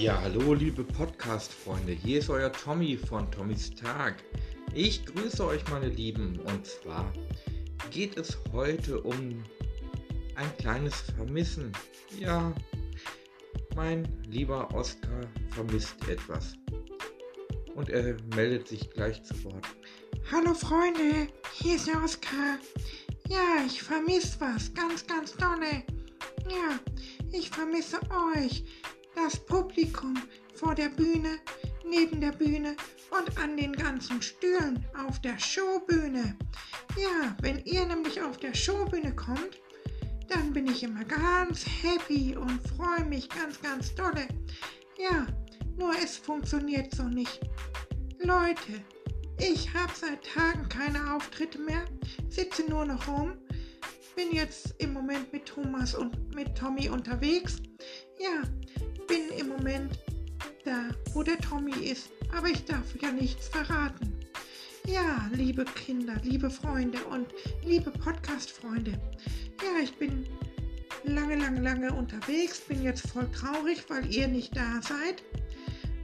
Ja, hallo liebe Podcast-Freunde, hier ist euer Tommy von Tommys Tag. Ich grüße euch meine Lieben und zwar geht es heute um ein kleines Vermissen. Ja, mein lieber Oskar vermisst etwas. Und er meldet sich gleich zu Wort. Hallo Freunde, hier ist der Oskar. Ja, ich vermisse was, ganz, ganz dolle. Ja, ich vermisse euch, das Publikum vor der Bühne, neben der Bühne und an den ganzen Stühlen auf der Showbühne. Ja, wenn ihr nämlich auf der Showbühne kommt, dann bin ich immer ganz happy und freue mich ganz, ganz dolle. Ja, nur es funktioniert so nicht. Leute, ich habe seit Tagen keine Auftritte mehr, sitze nur noch rum, bin jetzt im Moment mit Thomas und mit Tommy unterwegs. Ja, Moment da, wo der Tommy ist, aber ich darf ja nichts verraten. Ja, liebe Kinder, liebe Freunde und liebe Podcast-Freunde. Ja, ich bin lange, lange, lange unterwegs, bin jetzt voll traurig, weil ihr nicht da seid.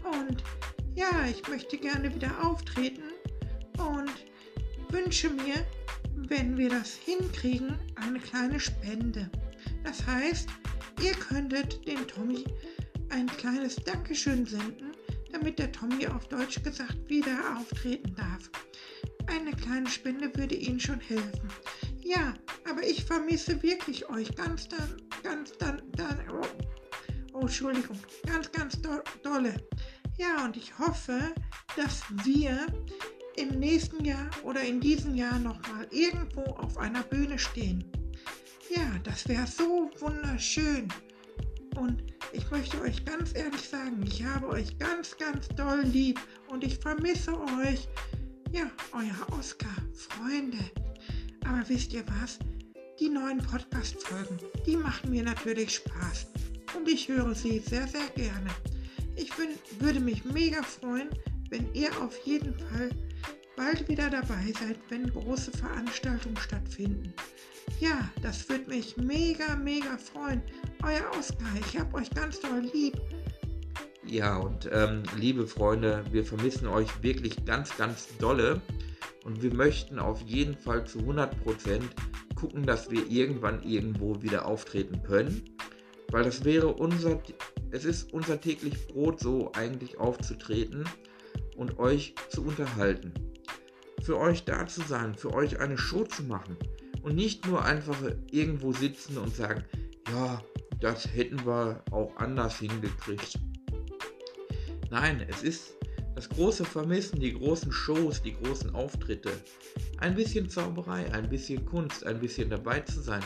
Und ja, ich möchte gerne wieder auftreten und wünsche mir, wenn wir das hinkriegen, eine kleine Spende. Das heißt, ihr könntet den Tommy kleines Dankeschön senden, damit der Tommy auf Deutsch gesagt wieder auftreten darf. Eine kleine Spende würde Ihnen schon helfen. Ja, aber ich vermisse wirklich euch ganz dann, ganz dann, dann, oh, oh Entschuldigung, ganz, ganz do, dolle. Ja, und ich hoffe, dass wir im nächsten Jahr oder in diesem Jahr nochmal irgendwo auf einer Bühne stehen. Ja, das wäre so wunderschön. Und ich möchte euch ganz ehrlich sagen, ich habe euch ganz, ganz doll lieb und ich vermisse euch. Ja, euer Oscar, Freunde. Aber wisst ihr was? Die neuen Podcast-Folgen, die machen mir natürlich Spaß. Und ich höre sie sehr, sehr gerne. Ich bin, würde mich mega freuen, wenn ihr auf jeden Fall bald wieder dabei seid, wenn große Veranstaltungen stattfinden. Ja, das würde mich mega, mega freuen. Euer Oskar, ich hab euch ganz doll lieb. Ja, und ähm, liebe Freunde, wir vermissen euch wirklich ganz, ganz dolle. Und wir möchten auf jeden Fall zu 100% gucken, dass wir irgendwann irgendwo wieder auftreten können. Weil das wäre unser, es ist unser täglich Brot so eigentlich aufzutreten und euch zu unterhalten. Für euch da zu sein, für euch eine Show zu machen und nicht nur einfach irgendwo sitzen und sagen, ja, das hätten wir auch anders hingekriegt. Nein, es ist das große Vermissen, die großen Shows, die großen Auftritte. Ein bisschen Zauberei, ein bisschen Kunst, ein bisschen dabei zu sein.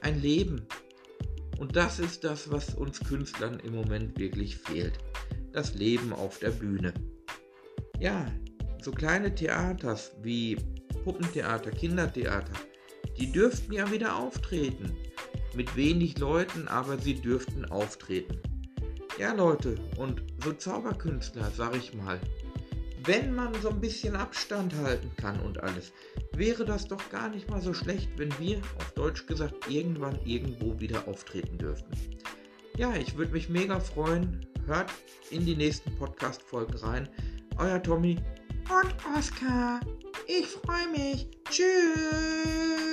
Ein Leben. Und das ist das, was uns Künstlern im Moment wirklich fehlt. Das Leben auf der Bühne. Ja, so kleine Theaters wie Puppentheater, Kindertheater, die dürften ja wieder auftreten. Mit wenig Leuten, aber sie dürften auftreten. Ja, Leute, und so Zauberkünstler, sag ich mal, wenn man so ein bisschen Abstand halten kann und alles, wäre das doch gar nicht mal so schlecht, wenn wir, auf Deutsch gesagt, irgendwann irgendwo wieder auftreten dürften. Ja, ich würde mich mega freuen. Hört in die nächsten Podcast-Folgen rein. Euer Tommy und Oskar. Ich freue mich. Tschüss.